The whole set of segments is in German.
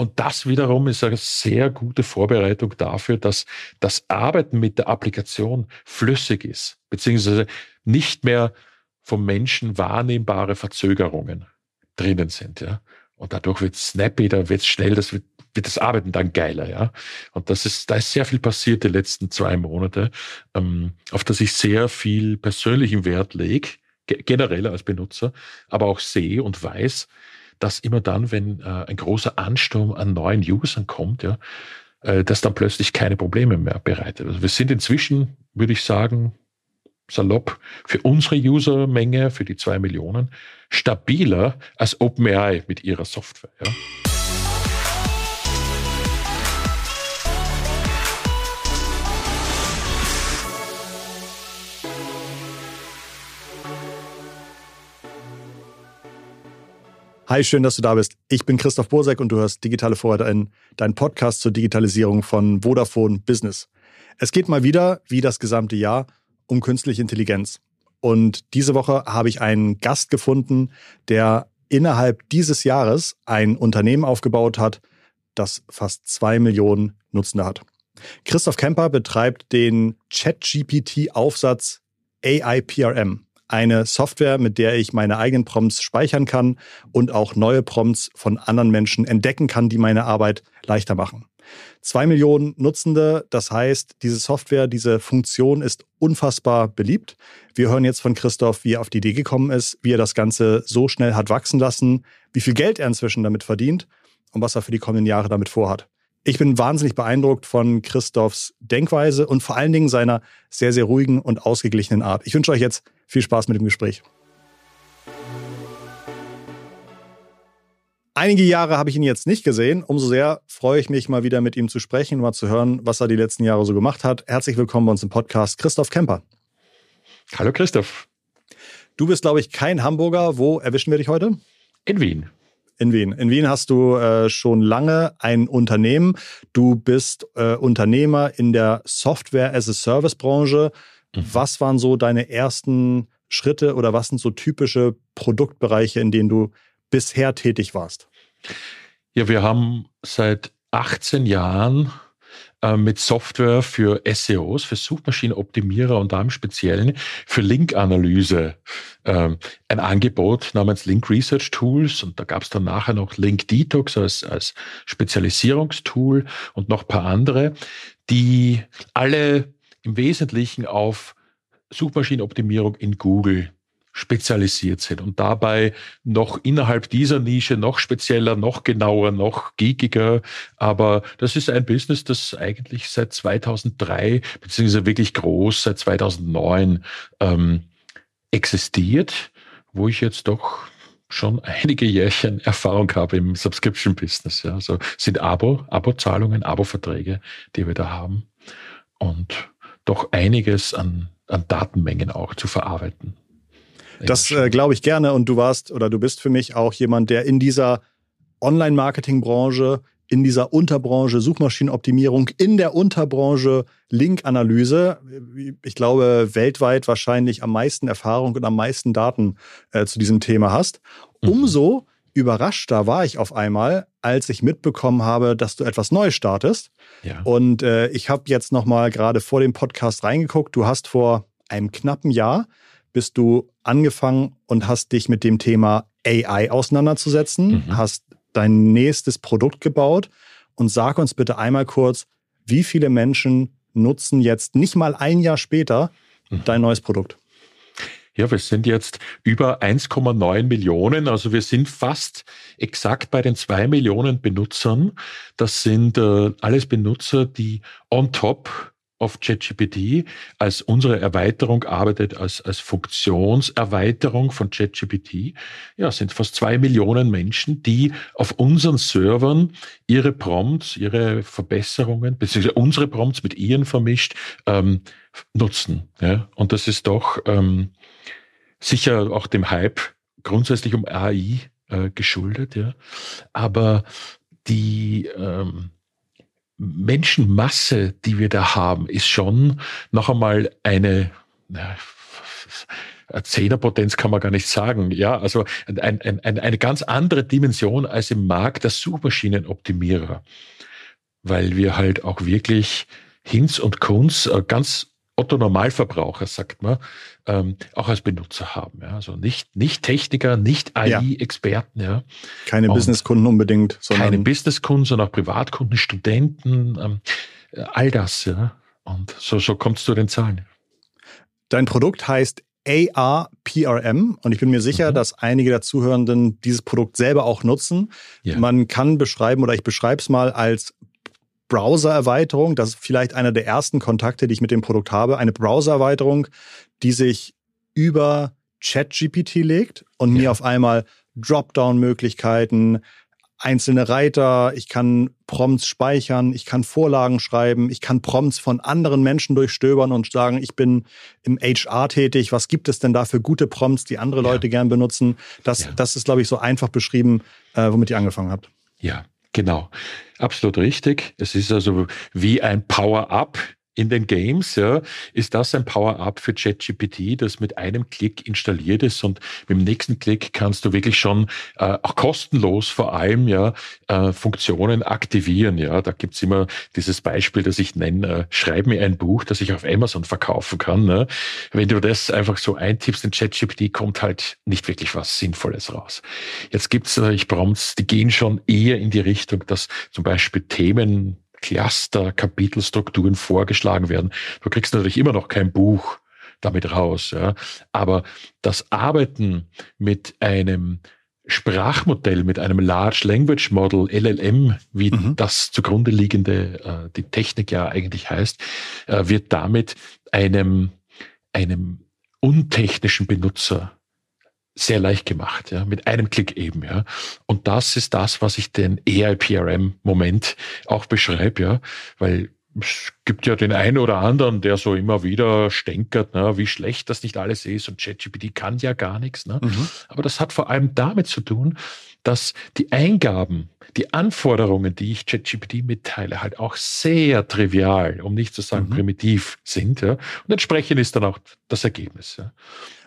Und das wiederum ist eine sehr gute Vorbereitung dafür, dass das Arbeiten mit der Applikation flüssig ist, beziehungsweise nicht mehr vom Menschen wahrnehmbare Verzögerungen drinnen sind. Ja. Und dadurch wird es snappy, da wird es schnell, das wird, wird das Arbeiten dann geiler, ja. Und das ist, da ist sehr viel passiert die letzten zwei Monate, ähm, auf das ich sehr viel persönlichen Wert lege, generell als Benutzer, aber auch sehe und weiß, dass immer dann, wenn äh, ein großer Ansturm an neuen Usern kommt, ja, äh, das dann plötzlich keine Probleme mehr bereitet. Also wir sind inzwischen, würde ich sagen, salopp für unsere Usermenge, für die zwei Millionen, stabiler als OpenAI mit ihrer Software. Ja. Hi, schön, dass du da bist. Ich bin Christoph Bursek und du hörst Digitale Vorreiterin, dein Podcast zur Digitalisierung von Vodafone Business. Es geht mal wieder, wie das gesamte Jahr, um künstliche Intelligenz. Und diese Woche habe ich einen Gast gefunden, der innerhalb dieses Jahres ein Unternehmen aufgebaut hat, das fast zwei Millionen Nutzende hat. Christoph Kemper betreibt den ChatGPT-Aufsatz AIPRM eine Software, mit der ich meine eigenen Prompts speichern kann und auch neue Prompts von anderen Menschen entdecken kann, die meine Arbeit leichter machen. Zwei Millionen Nutzende, das heißt, diese Software, diese Funktion ist unfassbar beliebt. Wir hören jetzt von Christoph, wie er auf die Idee gekommen ist, wie er das Ganze so schnell hat wachsen lassen, wie viel Geld er inzwischen damit verdient und was er für die kommenden Jahre damit vorhat. Ich bin wahnsinnig beeindruckt von Christophs Denkweise und vor allen Dingen seiner sehr, sehr ruhigen und ausgeglichenen Art. Ich wünsche euch jetzt viel Spaß mit dem Gespräch. Einige Jahre habe ich ihn jetzt nicht gesehen. Umso sehr freue ich mich, mal wieder mit ihm zu sprechen, mal zu hören, was er die letzten Jahre so gemacht hat. Herzlich willkommen bei uns im Podcast, Christoph Kemper. Hallo Christoph. Du bist, glaube ich, kein Hamburger. Wo erwischen wir dich heute? In Wien. In Wien. In Wien hast du äh, schon lange ein Unternehmen. Du bist äh, Unternehmer in der Software-as-a-Service-Branche. Mhm. Was waren so deine ersten Schritte oder was sind so typische Produktbereiche, in denen du bisher tätig warst? Ja, wir haben seit 18 Jahren äh, mit Software für SEOs, für Suchmaschinenoptimierer und da im Speziellen für Linkanalyse ähm, ein Angebot namens Link Research Tools. Und da gab es dann nachher noch Link Detox als, als Spezialisierungstool und noch paar andere, die alle im Wesentlichen auf Suchmaschinenoptimierung in Google spezialisiert sind und dabei noch innerhalb dieser Nische noch spezieller, noch genauer, noch geekiger. Aber das ist ein Business, das eigentlich seit 2003 beziehungsweise wirklich groß seit 2009 ähm, existiert, wo ich jetzt doch schon einige Jährchen Erfahrung habe im Subscription Business. Ja. Also sind Abo, Abo-Zahlungen, Abo-Verträge, die wir da haben. Und doch einiges an, an Datenmengen auch zu verarbeiten. Das äh, glaube ich gerne und du warst oder du bist für mich auch jemand, der in dieser Online-Marketing-Branche, in dieser Unterbranche Suchmaschinenoptimierung, in der Unterbranche Link-Analyse, ich glaube, weltweit wahrscheinlich am meisten Erfahrung und am meisten Daten äh, zu diesem Thema hast. Mhm. Umso überraschter war ich auf einmal, als ich mitbekommen habe, dass du etwas Neues startest. Ja. Und äh, ich habe jetzt noch mal gerade vor dem Podcast reingeguckt. Du hast vor einem knappen Jahr bist du angefangen und hast dich mit dem Thema AI auseinanderzusetzen, mhm. hast dein nächstes Produkt gebaut und sag uns bitte einmal kurz, wie viele Menschen nutzen jetzt nicht mal ein Jahr später mhm. dein neues Produkt? Ja, wir sind jetzt über 1,9 Millionen, also wir sind fast exakt bei den zwei Millionen Benutzern. Das sind äh, alles Benutzer, die on top auf ChatGPT als unsere Erweiterung arbeitet, als, als Funktionserweiterung von ChatGPT. Ja, sind fast zwei Millionen Menschen, die auf unseren Servern ihre Prompts, ihre Verbesserungen, beziehungsweise unsere Prompts mit ihren vermischt, ähm, nutzen. Ja, und das ist doch ähm, sicher auch dem Hype grundsätzlich um AI äh, geschuldet. Ja, aber die ähm, Menschenmasse, die wir da haben, ist schon noch einmal eine, Zehnerpotenz kann man gar nicht sagen. Ja, also ein, ein, eine ganz andere Dimension als im Markt der Suchmaschinenoptimierer, weil wir halt auch wirklich Hinz und Kunz äh, ganz Otto Normalverbraucher, sagt man, ähm, auch als Benutzer haben. Ja? Also nicht, nicht Techniker, nicht AI-Experten. Ja. Keine Businesskunden unbedingt. Sondern keine Businesskunden, sondern auch Privatkunden, Studenten, ähm, all das. Ja. Und so, so kommt es zu den Zahlen. Dein Produkt heißt ARPRM und ich bin mir sicher, mhm. dass einige der Zuhörenden dieses Produkt selber auch nutzen. Ja. Man kann beschreiben oder ich beschreibe es mal als Browser-Erweiterung. Das ist vielleicht einer der ersten Kontakte, die ich mit dem Produkt habe. Eine Browser-Erweiterung, die sich über ChatGPT legt und ja. mir auf einmal Dropdown-Möglichkeiten, einzelne Reiter, ich kann Prompts speichern, ich kann Vorlagen schreiben, ich kann Prompts von anderen Menschen durchstöbern und sagen, ich bin im HR tätig, was gibt es denn da für gute Prompts, die andere Leute ja. gern benutzen? Das, ja. das ist, glaube ich, so einfach beschrieben, äh, womit ihr angefangen habt. Ja, genau. Absolut richtig. Es ist also wie ein Power-up in den Games, ja, ist das ein Power-up für ChatGPT, das mit einem Klick installiert ist und mit dem nächsten Klick kannst du wirklich schon äh, auch kostenlos vor allem ja äh, Funktionen aktivieren. Ja, da gibt's immer dieses Beispiel, das ich nenne, äh, schreib mir ein Buch, das ich auf Amazon verkaufen kann. Ne? Wenn du das einfach so eintippst in ChatGPT, kommt halt nicht wirklich was Sinnvolles raus. Jetzt gibt's natürlich Prompts, die gehen schon eher in die Richtung, dass zum Beispiel Themen Cluster, Kapitelstrukturen vorgeschlagen werden. Du kriegst natürlich immer noch kein Buch damit raus. Ja. Aber das Arbeiten mit einem Sprachmodell, mit einem Large Language Model, LLM, wie mhm. das zugrunde liegende, äh, die Technik ja eigentlich heißt, äh, wird damit einem, einem untechnischen Benutzer sehr leicht gemacht, ja, mit einem Klick eben, ja. Und das ist das, was ich den AIPRM-Moment auch beschreibe, ja, weil es gibt ja den einen oder anderen, der so immer wieder stänkert, ne, wie schlecht das nicht alles ist und ChatGPT kann ja gar nichts. Ne? Mhm. Aber das hat vor allem damit zu tun, dass die Eingaben, die Anforderungen, die ich ChatGPT mitteile, halt auch sehr trivial, um nicht zu sagen mhm. primitiv sind. Ja? Und entsprechend ist dann auch das Ergebnis. Ja?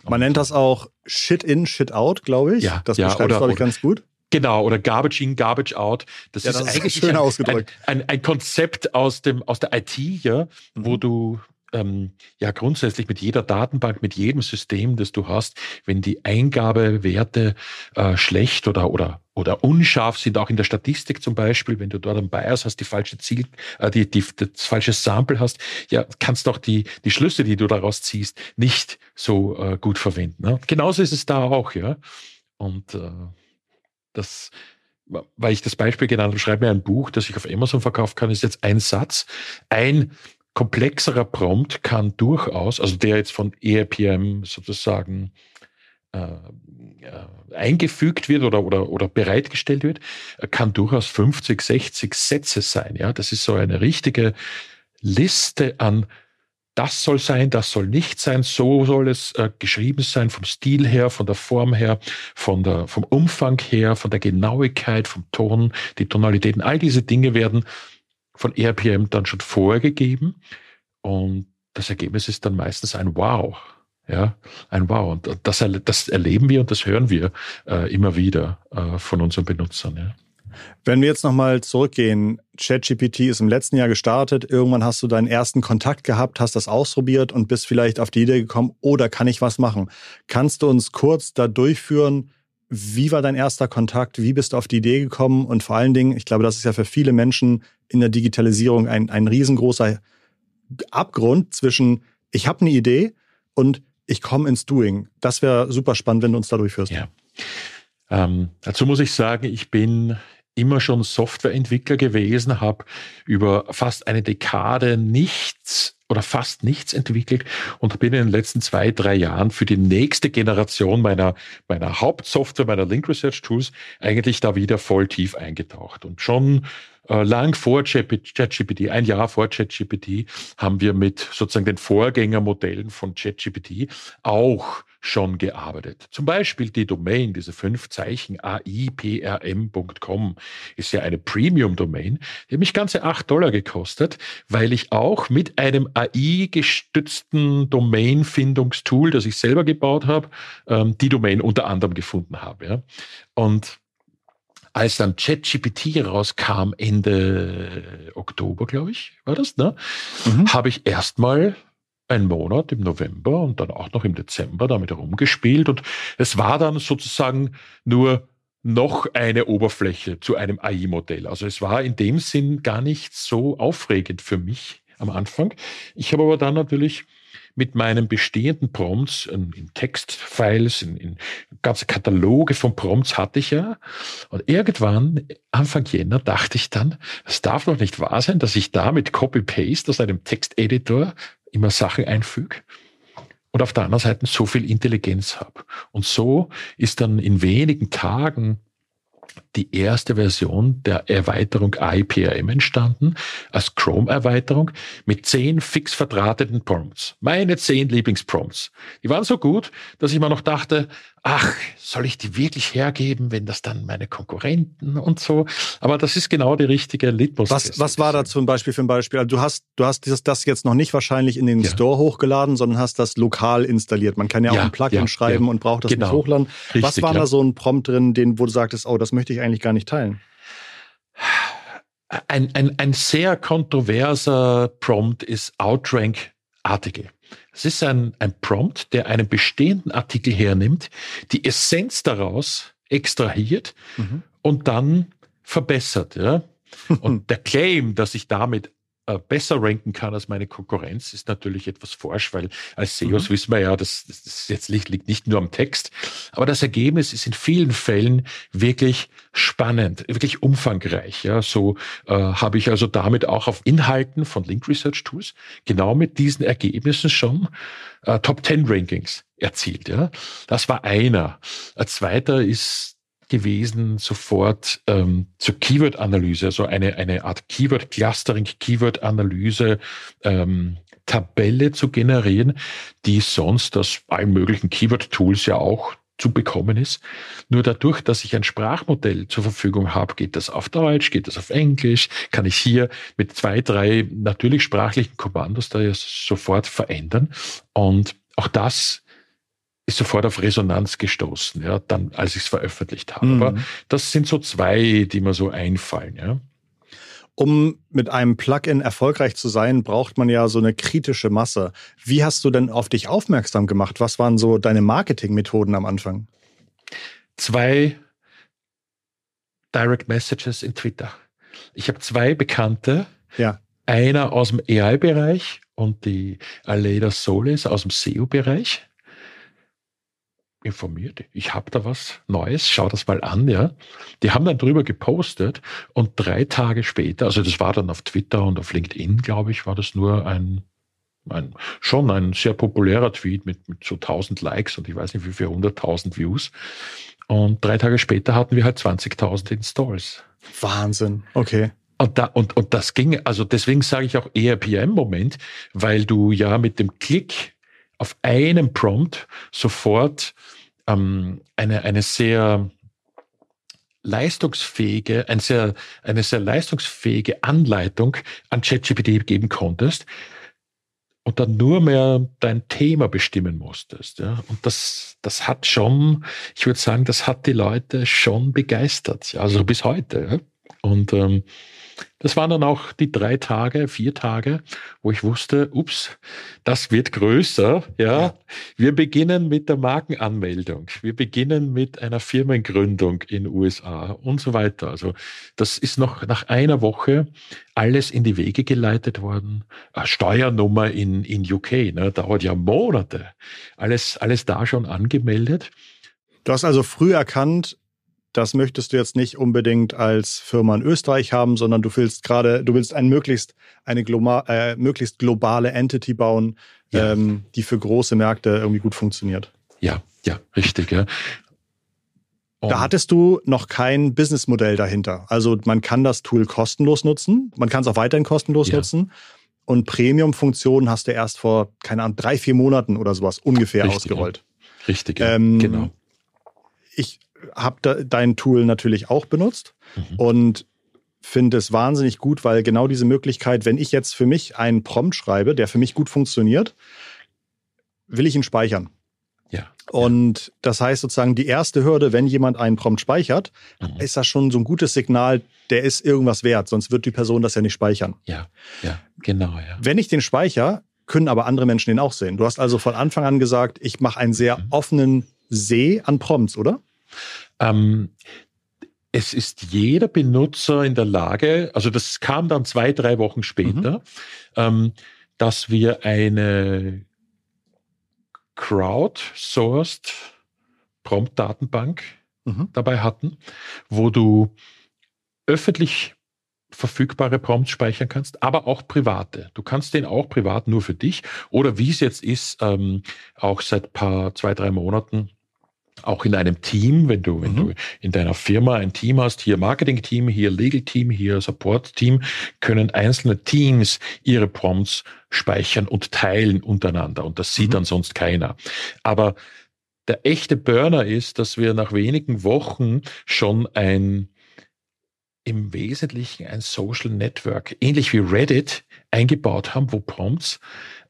Man nennt das auch Shit in, Shit out, glaube ich. Ja, das ja, beschreibt, glaube ich, ganz gut. Genau, oder Garbage in, Garbage out. Das, ja, ist, das eigentlich schön ausgedrückt. Ein, ein, ein, Konzept aus, dem, aus der IT, ja, mhm. wo du ähm, ja grundsätzlich mit jeder Datenbank, mit jedem System, das du hast, wenn die Eingabewerte äh, schlecht oder, oder, oder unscharf sind, auch in der Statistik zum Beispiel, wenn du dort ein Bias hast, die falsche Ziel, äh, die, die, das falsche Sample hast, ja, kannst auch die, die Schlüsse, die du daraus ziehst, nicht so äh, gut verwenden. Ne? Genauso ist es da auch, ja. Und äh, das, weil ich das Beispiel genannt habe, schreib mir ein Buch, das ich auf Amazon verkaufen kann, ist jetzt ein Satz, ein komplexerer Prompt kann durchaus, also der jetzt von ERPM sozusagen äh, äh, eingefügt wird oder, oder, oder bereitgestellt wird, kann durchaus 50, 60 Sätze sein. Ja, das ist so eine richtige Liste an das soll sein, das soll nicht sein, so soll es äh, geschrieben sein, vom Stil her, von der Form her, von der, vom Umfang her, von der Genauigkeit, vom Ton, die Tonalitäten, all diese Dinge werden von RPM dann schon vorgegeben und das Ergebnis ist dann meistens ein Wow. Ja, ein Wow. Und das, das erleben wir und das hören wir äh, immer wieder äh, von unseren Benutzern. Ja. Wenn wir jetzt nochmal zurückgehen, ChatGPT ist im letzten Jahr gestartet, irgendwann hast du deinen ersten Kontakt gehabt, hast das ausprobiert und bist vielleicht auf die Idee gekommen, oh, kann ich was machen. Kannst du uns kurz da durchführen, wie war dein erster Kontakt? Wie bist du auf die Idee gekommen? Und vor allen Dingen, ich glaube, das ist ja für viele Menschen in der Digitalisierung ein, ein riesengroßer Abgrund zwischen, ich habe eine Idee und ich komme ins Doing. Das wäre super spannend, wenn du uns da durchführst. Ja. Ähm, dazu muss ich sagen, ich bin immer schon Softwareentwickler gewesen, habe über fast eine Dekade nichts oder fast nichts entwickelt und bin in den letzten zwei, drei Jahren für die nächste Generation meiner, meiner Hauptsoftware, meiner Link Research Tools eigentlich da wieder voll tief eingetaucht. Und schon lang vor ChatGPT, ein Jahr vor ChatGPT, haben wir mit sozusagen den Vorgängermodellen von ChatGPT auch schon gearbeitet. Zum Beispiel die Domain, diese fünf Zeichen aiprm.com ist ja eine Premium-Domain. Die hat mich ganze acht Dollar gekostet, weil ich auch mit einem AI-gestützten Domain-Findungstool, das ich selber gebaut habe, ähm, die Domain unter anderem gefunden habe. Und als dann ChatGPT rauskam, Ende Oktober, glaube ich, war das, ne? Mhm. Habe ich erstmal einen Monat im November und dann auch noch im Dezember damit herumgespielt. Und es war dann sozusagen nur noch eine Oberfläche zu einem AI-Modell. Also es war in dem Sinn gar nicht so aufregend für mich am Anfang. Ich habe aber dann natürlich mit meinen bestehenden Prompts in, in Textfiles, in, in ganze Kataloge von Prompts hatte ich ja. Und irgendwann, Anfang Jänner, dachte ich dann, es darf doch nicht wahr sein, dass ich da mit Copy-Paste aus einem Texteditor immer Sachen einfüge und auf der anderen Seite so viel Intelligenz habe. Und so ist dann in wenigen Tagen die erste Version der Erweiterung IPRM entstanden, als Chrome-Erweiterung mit zehn fix verdrahteten Prompts. Meine zehn Lieblingsprompts. Die waren so gut, dass ich mir noch dachte, ach, soll ich die wirklich hergeben, wenn das dann meine Konkurrenten und so? Aber das ist genau die richtige Litmus. Was, was war da zum Beispiel für ein Beispiel? Also du hast, du hast das, das jetzt noch nicht wahrscheinlich in den ja. Store hochgeladen, sondern hast das lokal installiert. Man kann ja, ja auch ein Plugin ja, schreiben und braucht das genau. nicht hochladen. Richtig, was war da so ein Prompt drin, den, wo du sagtest, oh, das möchte ich eigentlich gar nicht teilen? Ein, ein, ein sehr kontroverser Prompt ist Outrank-Artikel. Es ist ein, ein Prompt, der einen bestehenden Artikel hernimmt, die Essenz daraus extrahiert mhm. und dann verbessert. Ja? Und der Claim, dass ich damit besser ranken kann als meine Konkurrenz, ist natürlich etwas forsch, weil als SEOs mhm. wissen wir ja, das, das jetzt liegt nicht nur am Text, aber das Ergebnis ist in vielen Fällen wirklich spannend, wirklich umfangreich. Ja, so äh, habe ich also damit auch auf Inhalten von Link Research Tools genau mit diesen Ergebnissen schon äh, Top 10 Rankings erzielt. Ja, das war einer. Ein zweiter ist gewesen, sofort ähm, zur Keyword-Analyse, also eine, eine Art Keyword-Clustering, Keyword-Analyse, ähm, Tabelle zu generieren, die sonst aus allen möglichen Keyword-Tools ja auch zu bekommen ist. Nur dadurch, dass ich ein Sprachmodell zur Verfügung habe, geht das auf Deutsch, geht das auf Englisch, kann ich hier mit zwei, drei natürlich sprachlichen Kommandos da ja sofort verändern. Und auch das ist sofort auf Resonanz gestoßen, ja, dann, als ich es veröffentlicht habe. Mhm. Aber das sind so zwei, die mir so einfallen, ja. Um mit einem Plugin erfolgreich zu sein, braucht man ja so eine kritische Masse. Wie hast du denn auf dich aufmerksam gemacht? Was waren so deine Marketingmethoden am Anfang? Zwei Direct Messages in Twitter. Ich habe zwei Bekannte. Ja. Einer aus dem AI-Bereich und die Aleda Solis aus dem SEO-Bereich informiert, ich habe da was Neues, schau das mal an, ja. Die haben dann drüber gepostet und drei Tage später, also das war dann auf Twitter und auf LinkedIn, glaube ich, war das nur ein, ein schon ein sehr populärer Tweet mit, mit so 1000 Likes und ich weiß nicht wie viel, 100.000 Views. Und drei Tage später hatten wir halt 20.000 Installs. Wahnsinn, okay. Und, da, und, und das ging, also deswegen sage ich auch ERPM-Moment, weil du ja mit dem Klick auf einem Prompt sofort ähm, eine, eine sehr leistungsfähige, eine sehr, eine sehr leistungsfähige Anleitung an ChatGPT geben konntest und dann nur mehr dein Thema bestimmen musstest. Ja? Und das, das hat schon, ich würde sagen, das hat die Leute schon begeistert, also bis heute. Ja? Und ähm, das waren dann auch die drei Tage, vier Tage, wo ich wusste, ups, das wird größer. Ja, ja. wir beginnen mit der Markenanmeldung. Wir beginnen mit einer Firmengründung in USA und so weiter. Also das ist noch nach einer Woche alles in die Wege geleitet worden. Eine Steuernummer in, in UK, ne, dauert ja Monate. Alles, alles da schon angemeldet. Du hast also früh erkannt, das möchtest du jetzt nicht unbedingt als Firma in Österreich haben, sondern du willst gerade, du willst ein möglichst eine global, äh, möglichst globale Entity bauen, ja. ähm, die für große Märkte irgendwie gut funktioniert. Ja, ja, richtig. Ja. Da hattest du noch kein Businessmodell dahinter. Also man kann das Tool kostenlos nutzen, man kann es auch weiterhin kostenlos ja. nutzen. Und Premium-Funktionen hast du erst vor, keine Ahnung, drei, vier Monaten oder sowas ungefähr Richtig, ausgerollt. Richtig, ja. ähm, genau. Ich habe dein Tool natürlich auch benutzt mhm. und finde es wahnsinnig gut, weil genau diese Möglichkeit, wenn ich jetzt für mich einen Prompt schreibe, der für mich gut funktioniert, will ich ihn speichern. Ja. Und das heißt sozusagen, die erste Hürde, wenn jemand einen Prompt speichert, mhm. ist das schon so ein gutes Signal, der ist irgendwas wert, sonst wird die Person das ja nicht speichern. Ja, ja, genau, ja. Wenn ich den speichere, können aber andere Menschen den auch sehen. Du hast also von Anfang an gesagt, ich mache einen sehr mhm. offenen See an Prompts, oder? Ähm, es ist jeder Benutzer in der Lage, also das kam dann zwei, drei Wochen später, mhm. ähm, dass wir eine crowdsourced Prompt-Datenbank mhm. dabei hatten, wo du öffentlich verfügbare Prompts speichern kannst, aber auch private. Du kannst den auch privat nur für dich oder wie es jetzt ist, ähm, auch seit paar zwei drei Monaten auch in einem Team, wenn du, wenn mhm. du in deiner Firma ein Team hast, hier Marketing-Team, hier Legal-Team, hier Support-Team, können einzelne Teams ihre Prompts speichern und teilen untereinander. Und das sieht mhm. dann sonst keiner. Aber der echte Burner ist, dass wir nach wenigen Wochen schon ein im Wesentlichen ein Social Network, ähnlich wie Reddit, eingebaut haben, wo Prompts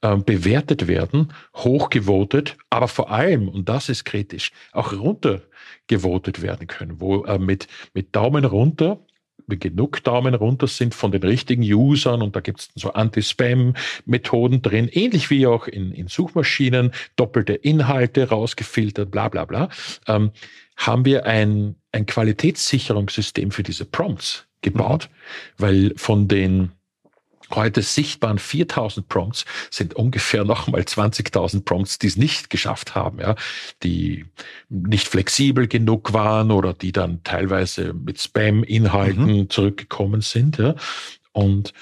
äh, bewertet werden, hochgevotet, aber vor allem, und das ist kritisch, auch runtergevotet werden können, wo äh, mit, mit Daumen runter wenn genug Daumen runter sind von den richtigen Usern und da gibt es so Anti-Spam-Methoden drin, ähnlich wie auch in, in Suchmaschinen, doppelte Inhalte rausgefiltert, bla bla bla, ähm, haben wir ein, ein Qualitätssicherungssystem für diese Prompts gebaut, mhm. weil von den heute sichtbaren 4000 Prompts sind ungefähr nochmal 20.000 Prompts, die es nicht geschafft haben, ja, die nicht flexibel genug waren oder die dann teilweise mit Spam-Inhalten mhm. zurückgekommen sind, ja. Und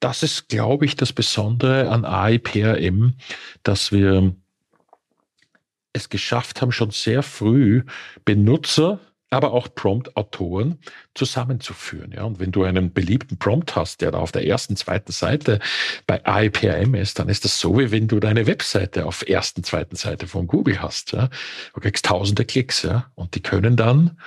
das ist, glaube ich, das Besondere an AIPRM, dass wir es geschafft haben, schon sehr früh Benutzer aber auch Prompt-Autoren zusammenzuführen. Ja, und wenn du einen beliebten Prompt hast, der da auf der ersten, zweiten Seite bei AIPRM ist, dann ist das so, wie wenn du deine Webseite auf ersten, zweiten Seite von Google hast. Ja. Du kriegst tausende Klicks, ja, und die können dann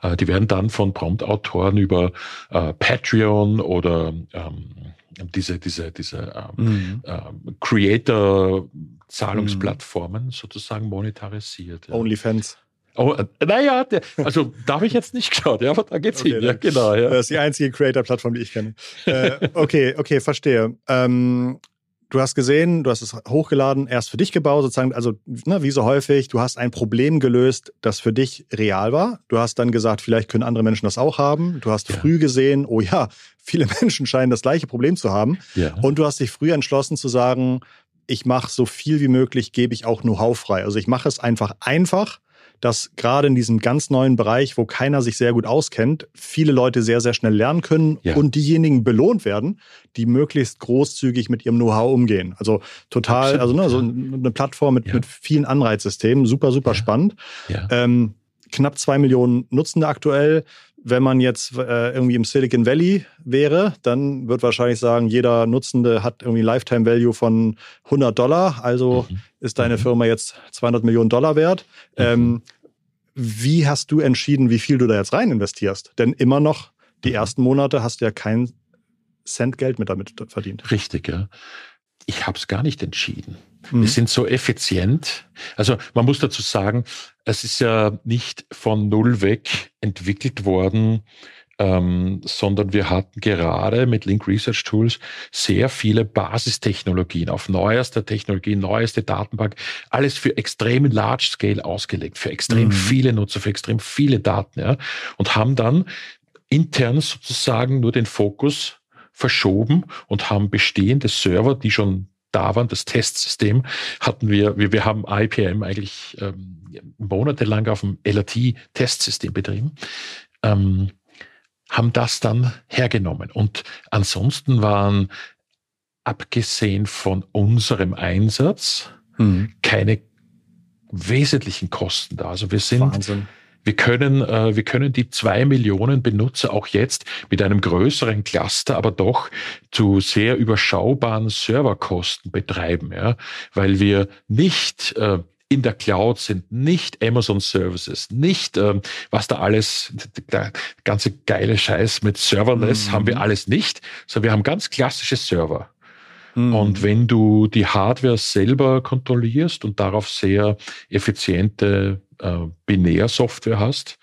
äh, die werden dann von Prompt-Autoren über äh, Patreon oder ähm, diese, diese, diese ähm, mhm. ähm, Creator-Zahlungsplattformen mhm. sozusagen monetarisiert. Ja. OnlyFans. Oh, äh, naja, also da habe ich jetzt nicht geschaut, ja, aber da geht's okay, hin. Ja, genau. Ja. Das ist die einzige Creator-Plattform, die ich kenne. äh, okay, okay, verstehe. Ähm, du hast gesehen, du hast es hochgeladen, erst für dich gebaut, sozusagen, also ne, wie so häufig, du hast ein Problem gelöst, das für dich real war. Du hast dann gesagt, vielleicht können andere Menschen das auch haben. Du hast ja. früh gesehen, oh ja, viele Menschen scheinen das gleiche Problem zu haben. Ja. Und du hast dich früh entschlossen zu sagen, ich mache so viel wie möglich, gebe ich auch Know-how frei. Also ich mache es einfach einfach dass gerade in diesem ganz neuen Bereich, wo keiner sich sehr gut auskennt, viele Leute sehr, sehr schnell lernen können ja. und diejenigen belohnt werden, die möglichst großzügig mit ihrem Know-how umgehen. Also total, Absolut, also ne, so eine Plattform mit, ja. mit vielen Anreizsystemen, super, super ja. spannend. Ähm, knapp zwei Millionen Nutzende aktuell. Wenn man jetzt äh, irgendwie im Silicon Valley wäre, dann wird wahrscheinlich sagen, jeder Nutzende hat irgendwie Lifetime Value von 100 Dollar. Also mhm. ist deine mhm. Firma jetzt 200 Millionen Dollar wert. Mhm. Ähm, wie hast du entschieden, wie viel du da jetzt rein investierst? Denn immer noch die mhm. ersten Monate hast du ja kein Cent Geld mit damit verdient. Richtig, ja. Ich habe es gar nicht entschieden. Mhm. Wir sind so effizient. Also man muss dazu sagen, es ist ja nicht von null weg entwickelt worden, ähm, sondern wir hatten gerade mit Link Research Tools sehr viele Basistechnologien auf neuester Technologie, neueste Datenbank, alles für extrem Large Scale ausgelegt, für extrem mhm. viele Nutzer, für extrem viele Daten, ja, und haben dann intern sozusagen nur den Fokus verschoben und haben bestehende Server, die schon da waren, das Testsystem, hatten wir, wir, wir haben IPM eigentlich ähm, monatelang auf dem LRT-Testsystem betrieben, ähm, haben das dann hergenommen. Und ansonsten waren, abgesehen von unserem Einsatz, mhm. keine wesentlichen Kosten da. Also wir sind Wahnsinn. Wir können, äh, wir können die zwei Millionen Benutzer auch jetzt mit einem größeren Cluster, aber doch zu sehr überschaubaren Serverkosten betreiben, ja, weil wir nicht äh, in der Cloud sind, nicht Amazon Services, nicht ähm, was da alles, der ganze geile Scheiß mit Serverless mhm. haben wir alles nicht, sondern wir haben ganz klassische Server. Mhm. Und wenn du die Hardware selber kontrollierst und darauf sehr effiziente äh, Binärsoftware hast,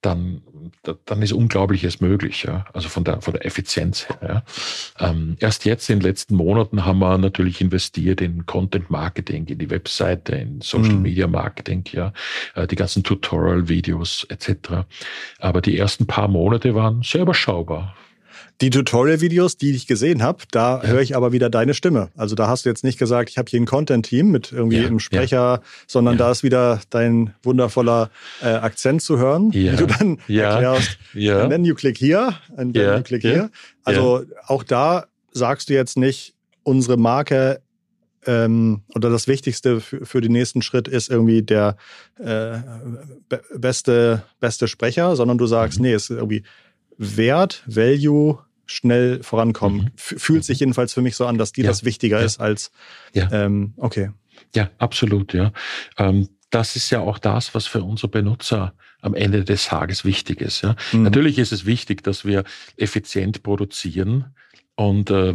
dann, dann ist Unglaubliches möglich, ja. Also von der, von der Effizienz her. Ja. Ähm, erst jetzt in den letzten Monaten haben wir natürlich investiert in Content Marketing, in die Webseite, in Social mhm. Media Marketing, ja, äh, die ganzen Tutorial-Videos etc. Aber die ersten paar Monate waren sehr überschaubar. Die Tutorial-Videos, die ich gesehen habe, da ja. höre ich aber wieder deine Stimme. Also da hast du jetzt nicht gesagt, ich habe hier ein Content-Team mit irgendwie ja, einem Sprecher, ja. sondern da ist wieder dein wundervoller äh, Akzent zu hören, wie du dann erklärst, ja. and then you click here, and then you click here. Also auch da sagst du jetzt nicht, unsere Marke ähm, oder das Wichtigste für, für den nächsten Schritt ist irgendwie der äh, be beste, beste Sprecher, sondern du sagst, mhm. nee, es ist irgendwie Wert, Value, schnell vorankommen. Mhm. Fühlt sich jedenfalls für mich so an, dass dir ja. das wichtiger ja. ist als ja. Ähm, okay. Ja, absolut, ja. Ähm, das ist ja auch das, was für unsere Benutzer am Ende des Tages wichtig ist. Ja. Mhm. Natürlich ist es wichtig, dass wir effizient produzieren und äh,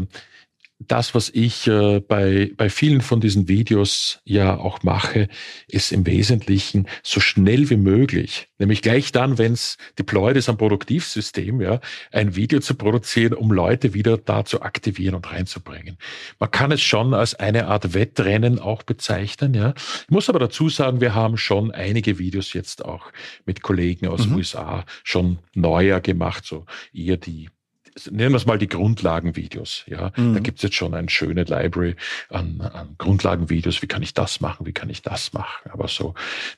das, was ich äh, bei, bei vielen von diesen Videos ja auch mache, ist im Wesentlichen so schnell wie möglich, nämlich gleich dann, wenn es deployed ist am Produktivsystem, ja, ein Video zu produzieren, um Leute wieder da zu aktivieren und reinzubringen. Man kann es schon als eine Art Wettrennen auch bezeichnen, ja. Ich muss aber dazu sagen, wir haben schon einige Videos jetzt auch mit Kollegen aus mhm. den USA schon neuer gemacht, so eher die nennen wir es mal die Grundlagenvideos. Ja, mhm. da gibt's jetzt schon eine schöne Library an, an Grundlagenvideos. Wie kann ich das machen? Wie kann ich das machen? Aber so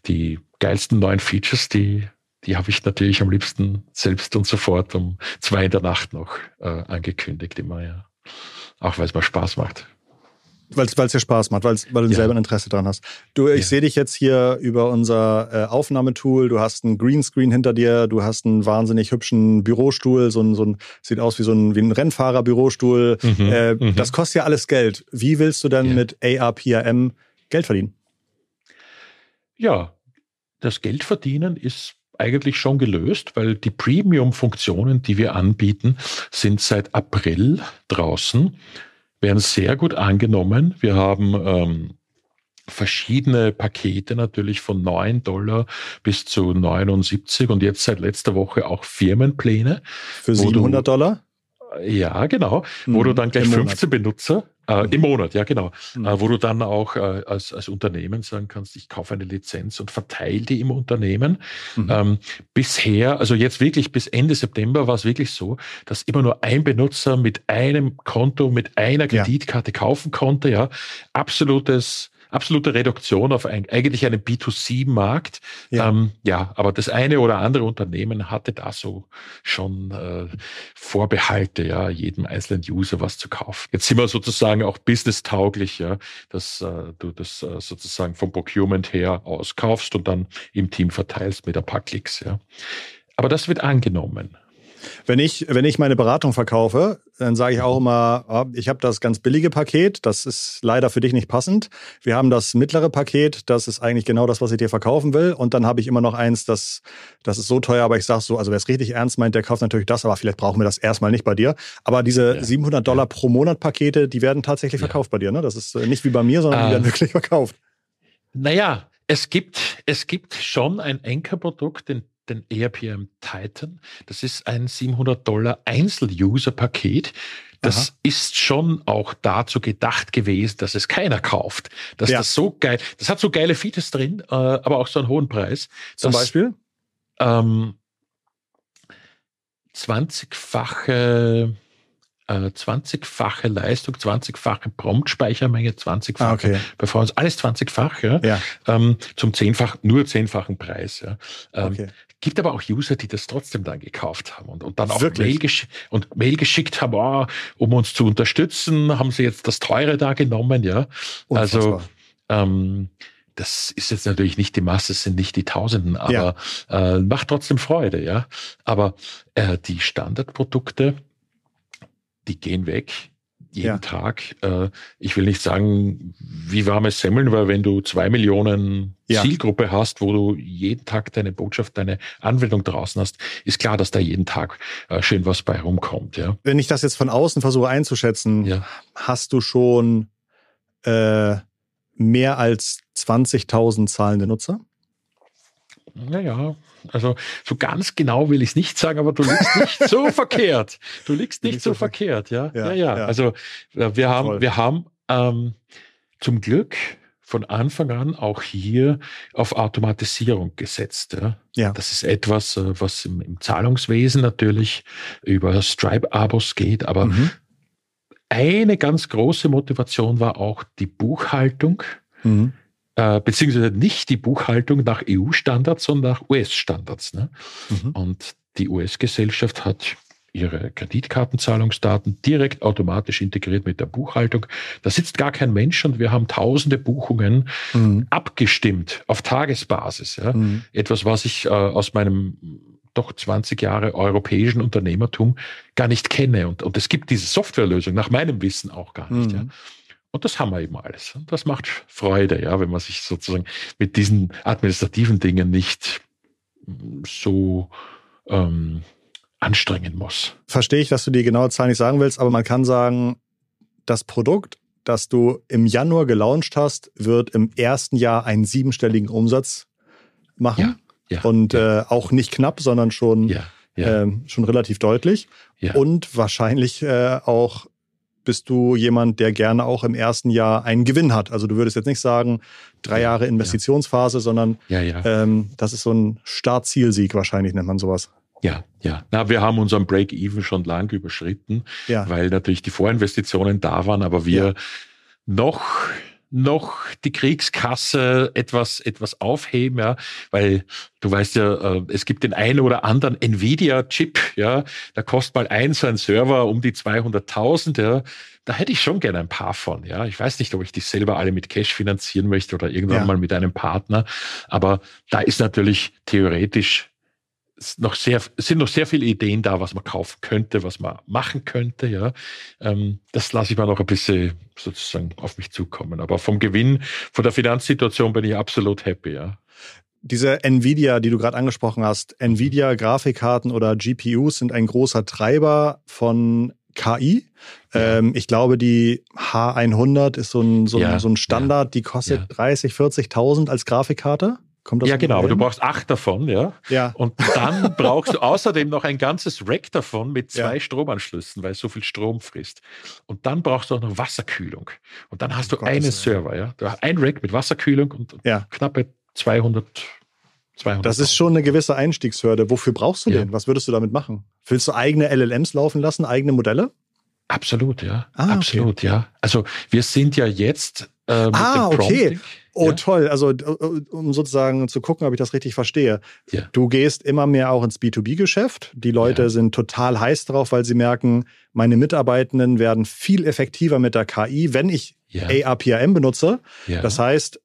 die geilsten neuen Features, die die habe ich natürlich am liebsten selbst und sofort um zwei in der Nacht noch äh, angekündigt immer, ja. Auch weil es mir Spaß macht. Weil es dir Spaß macht, weil's, weil du ja. selber ein Interesse dran hast. Du, ich ja. sehe dich jetzt hier über unser äh, Aufnahmetool. Du hast einen Greenscreen hinter dir. Du hast einen wahnsinnig hübschen Bürostuhl. So ein, so ein sieht aus wie so ein, wie ein Rennfahrer-Bürostuhl. Mhm. Äh, mhm. Das kostet ja alles Geld. Wie willst du denn ja. mit ARPRM Geld verdienen? Ja, das Geld verdienen ist eigentlich schon gelöst, weil die Premium-Funktionen, die wir anbieten, sind seit April draußen werden sehr gut angenommen. Wir haben ähm, verschiedene Pakete natürlich von 9 Dollar bis zu 79 und jetzt seit letzter Woche auch Firmenpläne. Für 700 du, Dollar? Ja, genau. Mhm. Wo du dann gleich 15 Benutzer äh, mhm. Im Monat, ja genau. Mhm. Äh, wo du dann auch äh, als, als Unternehmen sagen kannst, ich kaufe eine Lizenz und verteile die im Unternehmen. Mhm. Ähm, bisher, also jetzt wirklich bis Ende September war es wirklich so, dass immer nur ein Benutzer mit einem Konto, mit einer Kreditkarte ja. kaufen konnte. Ja, absolutes absolute Reduktion auf ein, eigentlich einen B2C-Markt. Ja. Ähm, ja, aber das eine oder andere Unternehmen hatte da so schon äh, Vorbehalte, ja, jedem einzelnen User was zu kaufen. Jetzt sind wir sozusagen auch business-tauglich, ja, dass äh, du das äh, sozusagen vom Procurement her auskaufst und dann im Team verteilst mit ein paar Klicks, ja. Aber das wird angenommen. Wenn ich, wenn ich meine Beratung verkaufe, dann sage ich auch immer, oh, ich habe das ganz billige Paket, das ist leider für dich nicht passend. Wir haben das mittlere Paket, das ist eigentlich genau das, was ich dir verkaufen will. Und dann habe ich immer noch eins, das, das ist so teuer, aber ich sage so, also wer es richtig ernst meint, der kauft natürlich das, aber vielleicht brauchen wir das erstmal nicht bei dir. Aber diese ja. 700 Dollar pro Monat Pakete, die werden tatsächlich ja. verkauft bei dir. Ne? Das ist nicht wie bei mir, sondern die ah. werden wirklich verkauft. Naja, es gibt, es gibt schon ein Enkerprodukt, den den ERPM Titan. Das ist ein 700 Dollar Einzel-User-Paket. Das Aha. ist schon auch dazu gedacht gewesen, dass es keiner kauft. Dass ja. das so geil, das hat so geile Features drin, äh, aber auch so einen hohen Preis. Zum dass, Beispiel? Ähm, 20-fache äh, 20-fache Leistung, 20-fache Prompt-Speichermenge, 20-fache ah, okay. Performance, alles 20-fach, ja, ja. Ähm, zum zehnfach, nur zehnfachen Preis. Ja. Ähm, okay. Gibt aber auch User, die das trotzdem dann gekauft haben und, und dann auch Mail, gesch und Mail geschickt haben, oh, um uns zu unterstützen, haben sie jetzt das Teure da genommen, ja. Unfassbar. Also ähm, das ist jetzt natürlich nicht die Masse, es sind nicht die Tausenden, aber ja. äh, macht trotzdem Freude, ja. Aber äh, die Standardprodukte, die gehen weg jeden Ja. Tag. Äh, ich will nicht sagen, wie warme Semmeln, weil wenn du zwei Millionen Ja. Zielgruppe hast, wo du jeden Tag deine Botschaft, deine Anwendung draußen hast, ist klar, dass da jeden Tag äh, schön was bei rumkommt. Ja. Wenn ich das jetzt von außen versuche einzuschätzen, Ja. hast du schon äh, mehr als 20.000 zahlende Nutzer? Naja, also so ganz genau will ich es nicht sagen, aber du liegst nicht so verkehrt. Du liegst nicht so so ver- verkehrt, ja. Ja, Ja, ja. ja. Also äh, wir haben, wir haben ähm, zum Glück von Anfang an auch hier auf Automatisierung gesetzt. Ja. Ja. Das ist etwas, äh, was im, im Zahlungswesen natürlich über Stripe-Abos geht, aber Mhm. eine ganz große Motivation war auch die Buchhaltung Mhm. Äh, beziehungsweise nicht die Buchhaltung nach EU-Standards, sondern nach US-Standards. Ne? Mhm. Und die US-Gesellschaft hat ihre Kreditkartenzahlungsdaten direkt automatisch integriert mit der Buchhaltung. Da sitzt gar kein Mensch und wir haben tausende Buchungen Mhm. abgestimmt auf Tagesbasis. Ja? Mhm. Etwas, was ich äh, aus meinem doch 20 Jahre europäischen Unternehmertum gar nicht kenne. Und, und es gibt diese Softwarelösung nach meinem Wissen auch gar nicht. Ja? Und das haben wir eben alles. Und das macht Freude, ja, wenn man sich sozusagen mit diesen administrativen Dingen nicht mm, so ähm, anstrengen muss. Verstehe ich, dass du die genaue Zahl nicht sagen willst, aber man kann sagen, das Produkt, das du im Januar gelauncht hast, wird im ersten Jahr einen siebenstelligen Umsatz machen. Ja, Und Äh, auch nicht knapp, sondern schon, Ja, ja, ähm, schon relativ deutlich. ja. Und wahrscheinlich äh, auch bist du jemand, der gerne auch im ersten Jahr einen Gewinn hat. Also du würdest jetzt nicht sagen, drei Ja, Jahre ja. Investitionsphase, sondern ja, ja, ähm, das ist so ein Start-Zielsieg wahrscheinlich, nennt man sowas. ja, ja. Na, wir haben unseren Break-Even schon lang überschritten, Ja. weil natürlich die Vorinvestitionen da waren, aber wir noch noch die Kriegskasse etwas etwas aufheben, ja, weil du weißt ja, äh, es gibt den einen oder anderen Nvidia-Chip, ja, da kostet mal ein so ein Server um die 200.000, ja, da hätte ich schon gerne ein paar von, ja. Ich weiß nicht, ob ich die selber alle mit Cash finanzieren möchte oder irgendwann Ja. mal mit einem Partner, aber da ist natürlich theoretisch noch sehr, es sind noch sehr viele Ideen da, was man kaufen könnte, was man machen könnte, ja. Ähm, das lasse ich mal noch ein bisschen sozusagen auf mich zukommen. Aber vom Gewinn, von der Finanzsituation bin ich absolut happy, ja. Diese Nvidia, die du gerade angesprochen hast, Nvidia Grafikkarten oder GPUs sind ein großer Treiber von KI. Ja. Ähm, ich glaube, die H100 ist so ein, so ein, Ja, so ein Standard, die kostet ja. 30, 40.000 als Grafikkarte. Kommt das ja, genau, aber du brauchst acht davon, ja. Ja, Und dann brauchst du außerdem noch ein ganzes Rack davon mit zwei Ja. Stromanschlüssen, weil es so viel Strom frisst. Und dann brauchst du auch noch Wasserkühlung. Und dann hast Um du Gottes einen. Server, ja. Du hast Ein Rack mit Wasserkühlung und Ja. knappe 200, 200. das ist schon eine gewisse Einstiegshürde. Wofür brauchst du Ja. den? Was würdest du damit machen? Willst du eigene LLMs laufen lassen, eigene Modelle? Absolut, ja. Ah, okay. Absolut, ja. Also wir sind ja jetzt äh, mit Ah, dem okay. Oh, Ja. toll. Also, äh, um sozusagen zu gucken, ob ich das richtig verstehe. Ja. Du gehst immer mehr auch ins B2B-Geschäft. Die Leute Ja. sind total heiß drauf, weil sie merken, meine Mitarbeitenden werden viel effektiver mit der KI, wenn ich ARPRM benutze. Das heißt,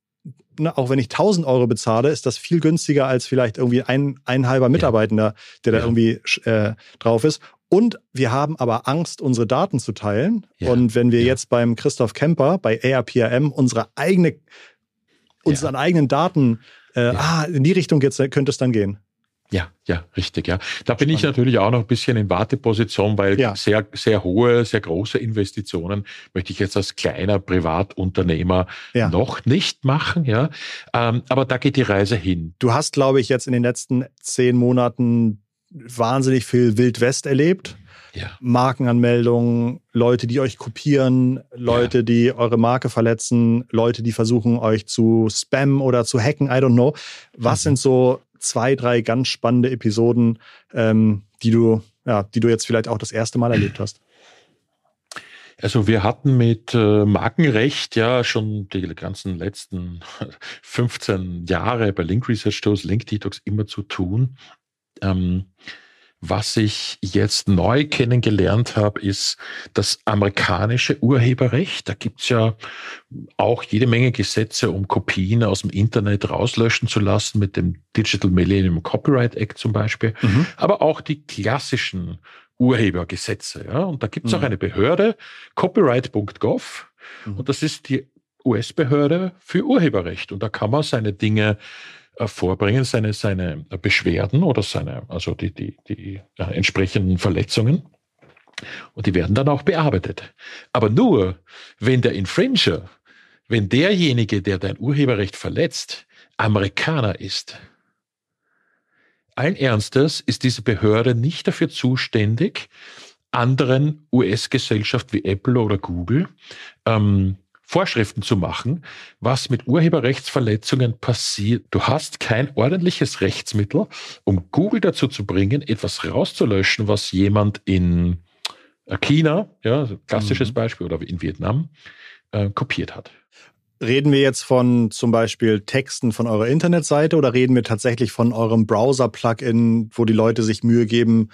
auch wenn ich 1000 Euro bezahle, ist das viel günstiger als vielleicht irgendwie ein, ein halber Mitarbeitender, der da irgendwie äh, drauf ist. Und wir haben aber Angst, unsere Daten zu teilen. Ja. Und wenn wir Ja. jetzt beim Christoph Kemper bei ARPRM unsere eigene, unseren eigenen Daten, äh, Ja. ah, in die Richtung jetzt könnte es dann gehen. Ja, ja, richtig, ja. Da bin ich natürlich auch noch ein bisschen in Warteposition, weil Ja. sehr, sehr hohe, sehr große Investitionen möchte ich jetzt als kleiner Privatunternehmer Ja. noch nicht machen, ja. Ähm, aber da geht die Reise hin. Du hast, glaube ich, jetzt in den letzten zehn Monaten wahnsinnig viel Wildwest erlebt. Ja, Markenanmeldungen, Leute, die euch kopieren, Leute, die eure Marke verletzen, Leute, die versuchen, euch zu spammen oder zu hacken, I don't know. Was Mhm. sind so zwei, drei ganz spannende Episoden, ähm, die du, ja, die du jetzt vielleicht auch das erste Mal erlebt hast? Also wir hatten mit äh, Markenrecht ja schon die ganzen letzten 15 Jahre bei Link Research Tools, Link Detox immer zu tun. Ähm, was ich jetzt neu kennengelernt habe, ist das amerikanische Urheberrecht. Da gibt's ja auch jede Menge Gesetze, um Kopien aus dem Internet rauslöschen zu lassen, mit dem Digital Millennium Copyright Act zum Beispiel. Mhm. Aber auch die klassischen Urhebergesetze. Ja? Und da gibt es mhm. auch eine Behörde, copyright.gov, mhm. und das ist die US-Behörde für Urheberrecht. Und da kann man seine Dinge vorbringen, seine, seine Beschwerden oder seine, also die, die, die äh, entsprechenden Verletzungen. Und die werden dann auch bearbeitet. Aber nur, wenn der Infringer, wenn derjenige, der dein Urheberrecht verletzt, Amerikaner ist. Allen Ernstes ist diese Behörde nicht dafür zuständig, anderen US-Gesellschaften wie Apple oder Google ähm, Vorschriften zu machen, was mit Urheberrechtsverletzungen passiert. Du hast kein ordentliches Rechtsmittel, um Google dazu zu bringen, etwas rauszulöschen, was jemand in äh, China, ja, klassisches mhm. Beispiel, oder in Vietnam, äh, kopiert hat. Reden wir jetzt von zum Beispiel Texten von eurer Internetseite oder reden wir tatsächlich von eurem Browser-Plugin, wo die Leute sich Mühe geben,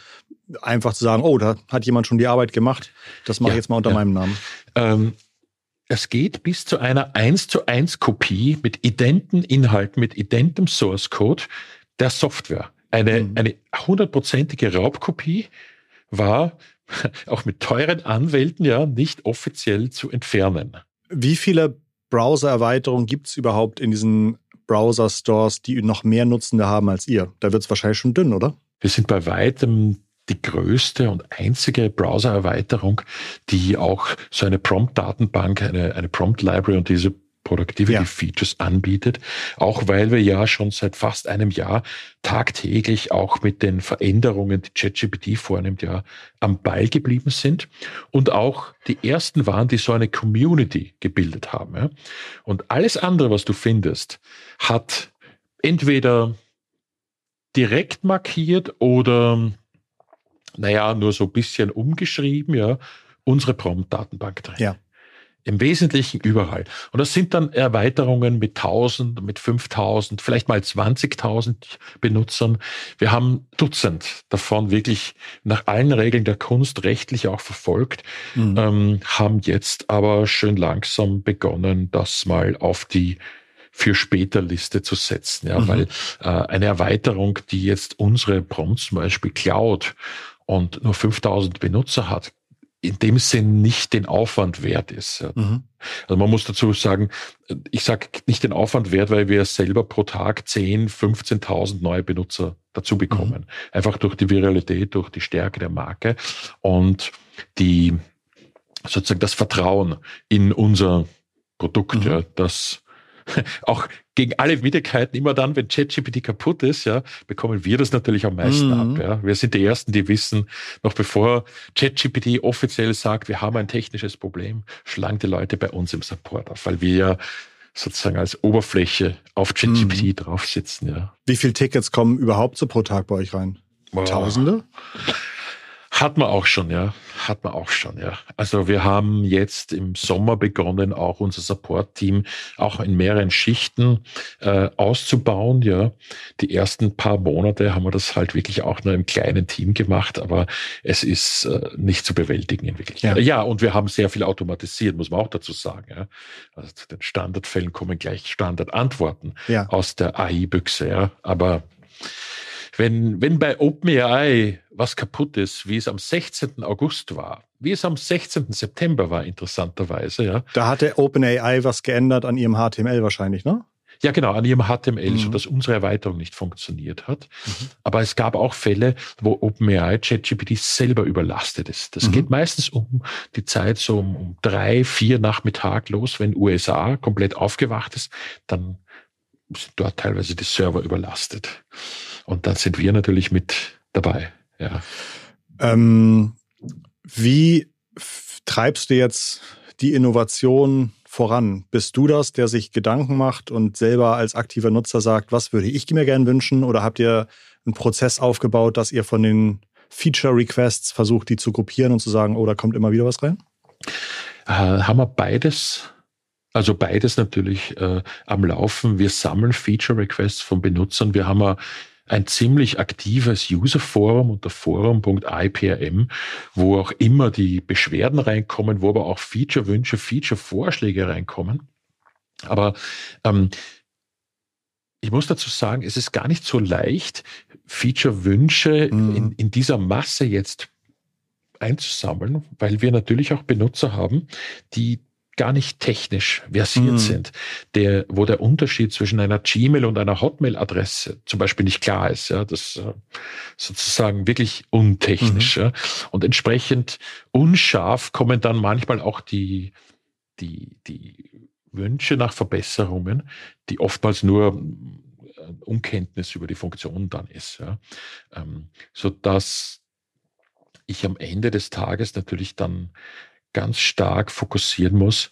einfach zu sagen, oh, da hat jemand schon die Arbeit gemacht, das mache ja, ich jetzt mal unter ja. meinem Namen? Ähm, es geht bis zu einer 1 zu 1 Kopie mit identen Inhalten, mit identem Source Code der Software. Eine, mhm. eine hundertprozentige Raubkopie war auch mit teuren Anwälten ja nicht offiziell zu entfernen. Wie viele Browser-Erweiterungen gibt es überhaupt in diesen Browser-Stores, die noch mehr Nutzende haben als ihr? Da wird es wahrscheinlich schon dünn, oder? Wir sind bei weitem die größte und einzige Browser-Erweiterung, die auch so eine Prompt-Datenbank, eine, eine Prompt-Library und diese Productivity-Features ja. anbietet, auch weil wir ja schon seit fast einem Jahr tagtäglich auch mit den Veränderungen, die ChatGPT vornimmt, ja am Ball geblieben sind und auch die ersten waren, die so eine Community gebildet haben. Ja. Und alles andere, was du findest, hat entweder direkt markiert oder naja, nur so ein bisschen umgeschrieben, ja, unsere Prompt-Datenbank drin. Ja. Im Wesentlichen überall. Und das sind dann Erweiterungen mit 1000, mit 5000, vielleicht mal 20.000 Benutzern. Wir haben Dutzend davon wirklich nach allen Regeln der Kunst rechtlich auch verfolgt, mhm. ähm, haben jetzt aber schön langsam begonnen, das mal auf die für später Liste zu setzen, ja, mhm. weil äh, eine Erweiterung, die jetzt unsere Prompts zum Beispiel klaut und nur 5000 Benutzer hat, in dem Sinn nicht den Aufwand wert ist. Mhm. Also man muss dazu sagen, ich sage nicht den Aufwand wert, weil wir selber pro Tag 10, 15.000 neue Benutzer dazu bekommen. Mhm. Einfach durch die Viralität, durch die Stärke der Marke und die sozusagen das Vertrauen in unser Produkt, mhm. ja, das auch gegen alle Widrigkeiten, immer dann, wenn ChatGPT kaputt ist, ja, bekommen wir das natürlich am meisten mhm. ab. Ja. Wir sind die Ersten, die wissen, noch bevor ChatGPT offiziell sagt, wir haben ein technisches Problem, schlagen die Leute bei uns im Support auf, weil wir ja sozusagen als Oberfläche auf ChatGPT mhm. drauf sitzen. Ja. Wie viele Tickets kommen überhaupt so pro Tag bei euch rein? Boah. Tausende? Hat man auch schon, ja. Hat man auch schon, ja. Also wir haben jetzt im Sommer begonnen, auch unser Support-Team auch in mehreren Schichten äh, auszubauen, ja. Die ersten paar Monate haben wir das halt wirklich auch nur im kleinen Team gemacht, aber es ist äh, nicht zu bewältigen in Wirklichkeit. Ja. ja, und wir haben sehr viel automatisiert, muss man auch dazu sagen, ja. Also zu den Standardfällen kommen gleich Standardantworten ja. aus der AI-Büchse, ja. Aber wenn, wenn bei OpenAI was kaputt ist, wie es am 16. August war, wie es am 16. September war, interessanterweise, ja. Da hatte OpenAI was geändert an ihrem HTML wahrscheinlich, ne? Ja, genau, an ihrem HTML, mhm. sodass unsere Erweiterung nicht funktioniert hat. Mhm. Aber es gab auch Fälle, wo OpenAI ChatGPT selber überlastet ist. Das mhm. geht meistens um die Zeit so um, um drei, vier Nachmittag los, wenn USA komplett aufgewacht ist, dann sind dort teilweise die Server überlastet. Und dann sind wir natürlich mit dabei. Ja. Ähm, wie treibst du jetzt die Innovation voran? Bist du das, der sich Gedanken macht und selber als aktiver Nutzer sagt, was würde ich mir gerne wünschen? Oder habt ihr einen Prozess aufgebaut, dass ihr von den Feature Requests versucht, die zu gruppieren und zu sagen, oh, da kommt immer wieder was rein? Äh, haben wir beides also beides natürlich äh, am Laufen. Wir sammeln Feature Requests von Benutzern. Wir haben ein ziemlich aktives User-Forum unter forum.iprm, wo auch immer die Beschwerden reinkommen, wo aber auch Feature-Wünsche, Feature-Vorschläge reinkommen. Aber ähm, ich muss dazu sagen, es ist gar nicht so leicht, Feature-Wünsche mhm. in, in dieser Masse jetzt einzusammeln, weil wir natürlich auch Benutzer haben, die gar nicht technisch versiert mhm. sind, der, wo der Unterschied zwischen einer Gmail und einer Hotmail-Adresse zum Beispiel nicht klar ist. Ja, das äh, sozusagen wirklich untechnisch. Mhm. Ja. Und entsprechend unscharf kommen dann manchmal auch die, die, die Wünsche nach Verbesserungen, die oftmals nur äh, Unkenntnis über die Funktion dann ist. Ja. Ähm, so dass ich am Ende des Tages natürlich dann ganz stark fokussieren muss,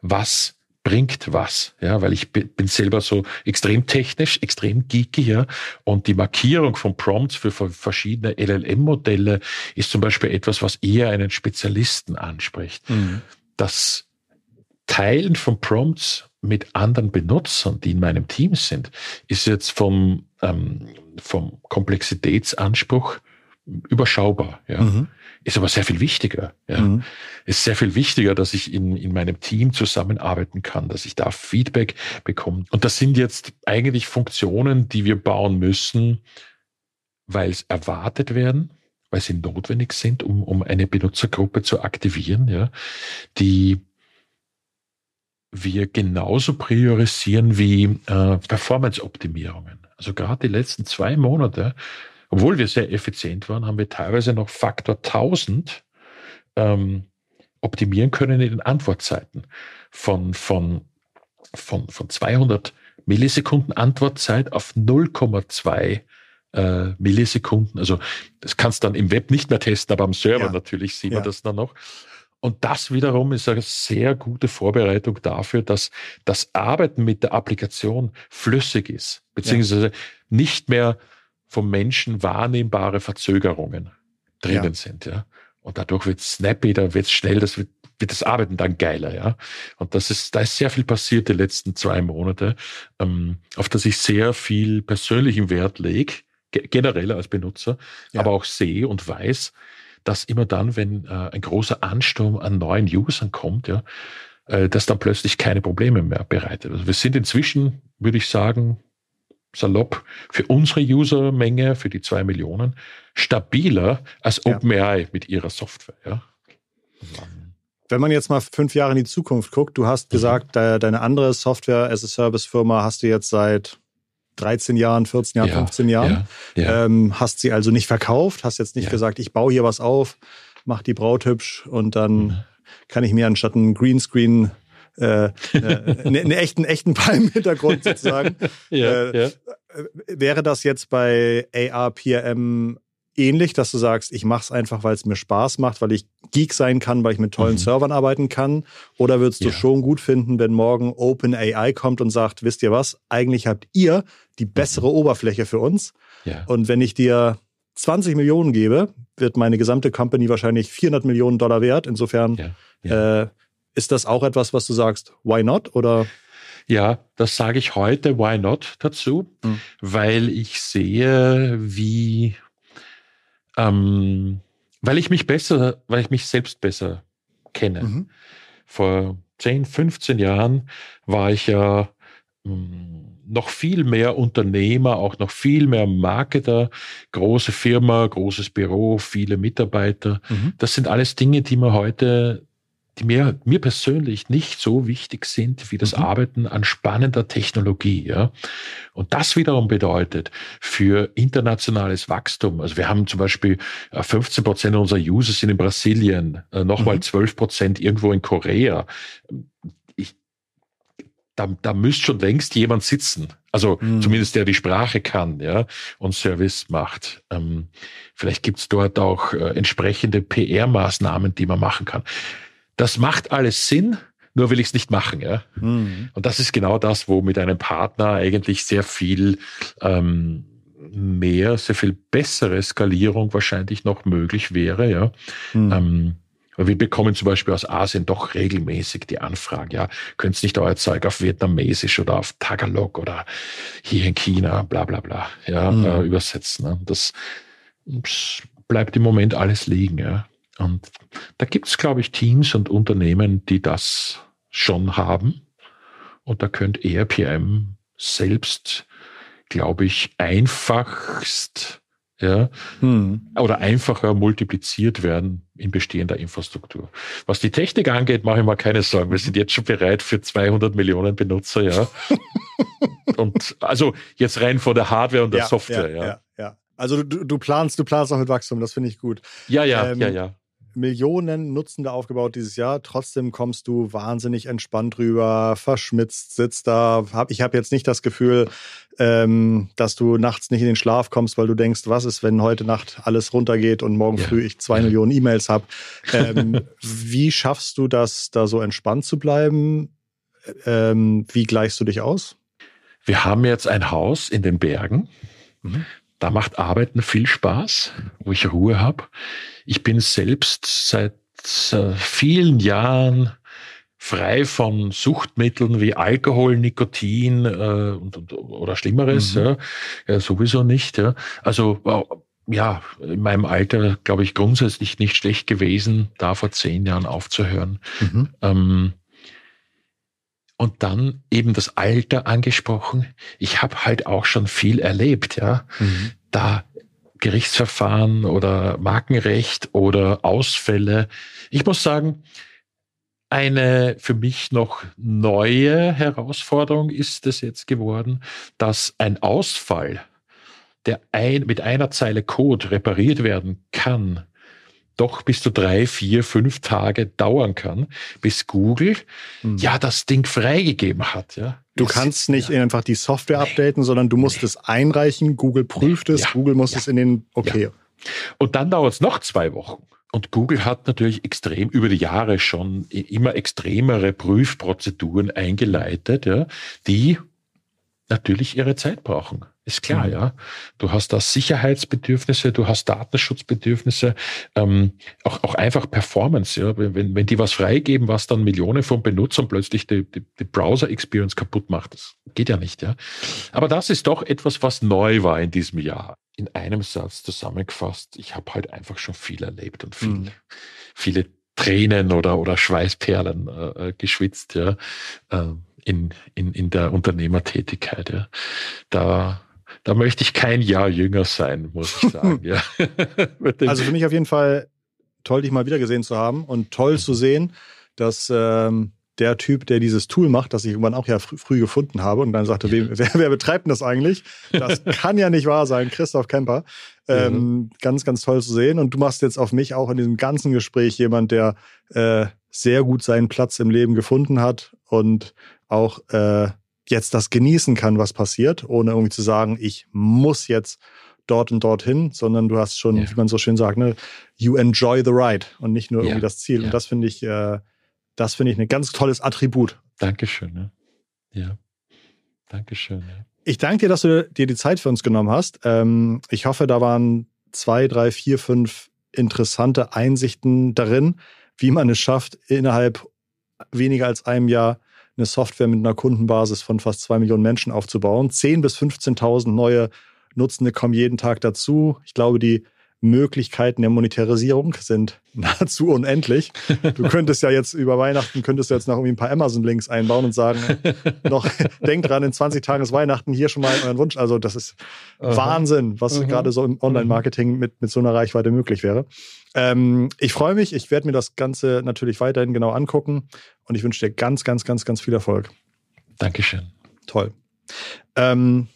was bringt was, ja, weil ich bin selber so extrem technisch, extrem geeky, ja, und die Markierung von Prompts für verschiedene LLM-Modelle ist zum Beispiel etwas, was eher einen Spezialisten anspricht. Mhm. Das Teilen von Prompts mit anderen Benutzern, die in meinem Team sind, ist jetzt vom, ähm, vom Komplexitätsanspruch überschaubar. Ja. Mhm. Ist aber sehr viel wichtiger. Ja. Mhm. Ist sehr viel wichtiger, dass ich in, in meinem Team zusammenarbeiten kann, dass ich da Feedback bekomme. Und das sind jetzt eigentlich Funktionen, die wir bauen müssen, weil es erwartet werden, weil sie notwendig sind, um, um eine Benutzergruppe zu aktivieren, ja, die wir genauso priorisieren wie äh, Performance-Optimierungen. Also gerade die letzten zwei Monate obwohl wir sehr effizient waren, haben wir teilweise noch Faktor 1000 ähm, optimieren können in den Antwortzeiten. Von, von, von, von 200 Millisekunden Antwortzeit auf 0,2 äh, Millisekunden. Also das kannst du dann im Web nicht mehr testen, aber am Server ja. natürlich sieht man ja. das dann noch. Und das wiederum ist eine sehr gute Vorbereitung dafür, dass das Arbeiten mit der Applikation flüssig ist, beziehungsweise ja. nicht mehr vom Menschen wahrnehmbare Verzögerungen drinnen ja. sind, ja. Und dadurch wird es snappy, da wird es schnell, das wird, wird das Arbeiten dann geiler, ja. Und das ist, da ist sehr viel passiert die letzten zwei Monate, ähm, auf das ich sehr viel persönlichen Wert lege, generell als Benutzer, ja. aber auch sehe und weiß, dass immer dann, wenn äh, ein großer Ansturm an neuen Usern kommt, ja, äh, das dann plötzlich keine Probleme mehr bereitet. Also wir sind inzwischen, würde ich sagen, salopp für unsere Usermenge, für die zwei Millionen, stabiler als OpenAI ja. mit ihrer Software. Ja. Wenn man jetzt mal fünf Jahre in die Zukunft guckt, du hast gesagt, mhm. deine andere Software-as-a-Service-Firma hast du jetzt seit 13 Jahren, 14 Jahren, ja, 15 Jahren. Ja, ja. Ähm, hast sie also nicht verkauft, hast jetzt nicht gesagt, ich baue hier was auf, mach die Braut hübsch und dann mhm. kann ich mir anstatt einen Greenscreen äh, äh, einen echten, echten Palm-Hintergrund sozusagen. ja, äh, ja. Wäre das jetzt bei ARPM ähnlich, dass du sagst, ich mache es einfach, weil es mir Spaß macht, weil ich Geek sein kann, weil ich mit tollen mhm. Servern arbeiten kann? Oder würdest du ja. schon gut finden, wenn morgen OpenAI kommt und sagt, wisst ihr was, eigentlich habt ihr die bessere mhm. Oberfläche für uns? Ja. Und wenn ich dir 20 Millionen gebe, wird meine gesamte Company wahrscheinlich 400 Millionen Dollar wert. Insofern. Ja. Äh, ist das auch etwas, was du sagst, why not? Oder? Ja, das sage ich heute, why not dazu, mhm. weil ich sehe, wie, ähm, weil ich mich besser, weil ich mich selbst besser kenne. Mhm. Vor 10, 15 Jahren war ich ja hm, noch viel mehr Unternehmer, auch noch viel mehr Marketer, große Firma, großes Büro, viele Mitarbeiter. Mhm. Das sind alles Dinge, die man heute die mir, mir persönlich nicht so wichtig sind wie das mhm. Arbeiten an spannender Technologie. Ja? Und das wiederum bedeutet für internationales Wachstum, also wir haben zum Beispiel 15 äh, Prozent unserer User sind in Brasilien, äh, nochmal mhm. 12 Prozent irgendwo in Korea. Ich, da, da müsste schon längst jemand sitzen. Also mhm. zumindest der die Sprache kann, ja, und Service macht. Ähm, vielleicht gibt's dort auch äh, entsprechende PR-Maßnahmen, die man machen kann. Das macht alles Sinn, nur will ich es nicht machen. Ja? Mhm. Und das ist genau das, wo mit einem Partner eigentlich sehr viel ähm, mehr, sehr viel bessere Skalierung wahrscheinlich noch möglich wäre. Ja? Mhm. Ähm, wir bekommen zum Beispiel aus Asien doch regelmäßig die Anfragen, ja, könnt nicht euer Zeug auf Vietnamesisch oder auf Tagalog oder hier in China, bla bla bla, ja, mhm. äh, übersetzen. Ne? Das bleibt im Moment alles liegen, ja. Und da gibt es, glaube ich, Teams und Unternehmen, die das schon haben. Und da könnte ERPM selbst, glaube ich, einfachst ja, hm. oder einfacher multipliziert werden in bestehender Infrastruktur. Was die Technik angeht, mache ich mal keine Sorgen. Wir sind jetzt schon bereit für 200 Millionen Benutzer, ja. und also jetzt rein von der Hardware und der ja, Software, ja, ja. ja. Also du, du planst, du planst auch mit Wachstum, das finde ich gut. Ja, ja, ähm, ja, ja. Millionen Nutzende aufgebaut dieses Jahr. Trotzdem kommst du wahnsinnig entspannt rüber, verschmitzt, sitzt da. ich habe jetzt nicht das Gefühl, ähm, dass du nachts nicht in den Schlaf kommst, weil du denkst, was ist, wenn heute Nacht alles runtergeht und morgen ja. früh ich zwei. Millionen E-Mails habe. Ähm, wie schaffst du das, da so entspannt zu bleiben? Ähm, wie gleichst du dich aus? Wir haben jetzt ein Haus in den Bergen. Mhm. Da macht Arbeiten viel Spaß, wo ich Ruhe habe. Ich bin selbst seit äh, vielen Jahren frei von Suchtmitteln wie Alkohol, Nikotin äh, und, und, oder Schlimmeres, mhm. ja, ja, sowieso nicht. Ja. Also ja, in meinem Alter, glaube ich, grundsätzlich nicht schlecht gewesen, da vor zehn Jahren aufzuhören. Mhm. Ähm, und dann eben das Alter angesprochen. Ich habe halt auch schon viel erlebt, ja. Mhm. Da Gerichtsverfahren oder Markenrecht oder Ausfälle. Ich muss sagen, eine für mich noch neue Herausforderung ist es jetzt geworden, dass ein Ausfall, der ein, mit einer Zeile Code repariert werden kann, doch bis zu drei, vier, fünf Tage dauern kann, bis Google mhm. ja das Ding freigegeben hat. Ja. Du es, kannst nicht ja. einfach die Software nee. updaten, sondern du musst nee. es einreichen, Google prüft nee. es, ja. Google muss ja. es in den, okay. Und dann dauert es noch zwei Wochen. Und Google hat natürlich extrem über die Jahre schon immer extremere Prüfprozeduren eingeleitet, ja, die natürlich ihre Zeit brauchen. Ist klar, mhm. ja. Du hast da Sicherheitsbedürfnisse, du hast Datenschutzbedürfnisse, ähm, auch, auch einfach Performance. Ja. Wenn, wenn die was freigeben, was dann Millionen von Benutzern plötzlich die, die, die Browser-Experience kaputt macht, das geht ja nicht. Ja. Aber das ist doch etwas, was neu war in diesem Jahr. In einem Satz zusammengefasst, ich habe halt einfach schon viel erlebt und viel, mhm. viele Tränen oder, oder Schweißperlen äh, äh geschwitzt, ja. Äh, in, in, in der Unternehmertätigkeit. Ja. Da da möchte ich kein Jahr jünger sein, muss ich sagen. ja. also für mich auf jeden Fall toll, dich mal wieder gesehen zu haben und toll zu sehen, dass ähm, der Typ, der dieses Tool macht, das ich irgendwann auch ja fr früh gefunden habe und dann sagte, ja. wer, wer, betreibt denn das eigentlich? Das kann ja nicht wahr sein, Christoph Kemper. Ähm, ja. Ganz, ganz toll zu sehen. Und du machst jetzt auf mich auch in diesem ganzen Gespräch jemand, der äh, sehr gut seinen Platz im Leben gefunden hat und auch äh, jetzt das genießen kann, was passiert, ohne irgendwie zu sagen, ich muss jetzt dort und dorthin, sondern du hast schon, ja. wie man so schön sagt, ne, you enjoy the ride und nicht nur ja. irgendwie das Ziel. Ja. Und das finde ich, äh, das finde ich ein ganz tolles Attribut. Dankeschön. Ne? Ja. Dankeschön. Ja. Ich danke dir, dass du dir die Zeit für uns genommen hast. Ähm, ich hoffe, da waren zwei, drei, vier, fünf interessante Einsichten darin, wie man es schafft, innerhalb weniger als einem Jahr eine Software mit einer Kundenbasis von fast zwei Millionen Menschen aufzubauen. 10.000 bis 15.000 neue Nutzende kommen jeden Tag dazu. Ich glaube, die Möglichkeiten der Monetarisierung sind nahezu unendlich. Du könntest ja jetzt über Weihnachten, könntest du jetzt noch irgendwie ein paar Amazon-Links einbauen und sagen, noch, denkt dran, in 20 Tagen ist Weihnachten, hier schon mal euren Wunsch. Also das ist Aha. Wahnsinn, was Aha. gerade so im Online-Marketing mit, mit so einer Reichweite möglich wäre. Ähm, ich freue mich, ich werde mir das Ganze natürlich weiterhin genau angucken und ich wünsche dir ganz, ganz, ganz, ganz viel Erfolg. Dankeschön. Toll. Ähm,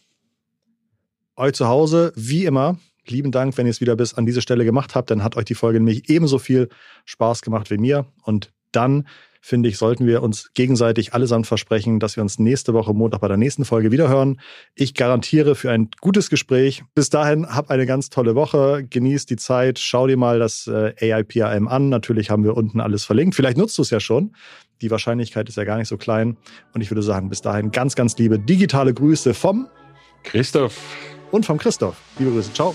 euch zu Hause, wie immer, lieben Dank, wenn ihr es wieder bis an diese Stelle gemacht habt. Dann hat euch die Folge nämlich ebenso viel Spaß gemacht wie mir. Und dann, finde ich, sollten wir uns gegenseitig allesamt versprechen, dass wir uns nächste Woche Montag bei der nächsten Folge wiederhören. Ich garantiere für ein gutes Gespräch. Bis dahin, hab eine ganz tolle Woche. Genießt die Zeit. Schau dir mal das äh, AIPAM an. Natürlich haben wir unten alles verlinkt. Vielleicht nutzt du es ja schon. Die Wahrscheinlichkeit ist ja gar nicht so klein. Und ich würde sagen, bis dahin ganz, ganz liebe digitale Grüße vom Christoph und vom Christoph. Liebe Grüße. Ciao.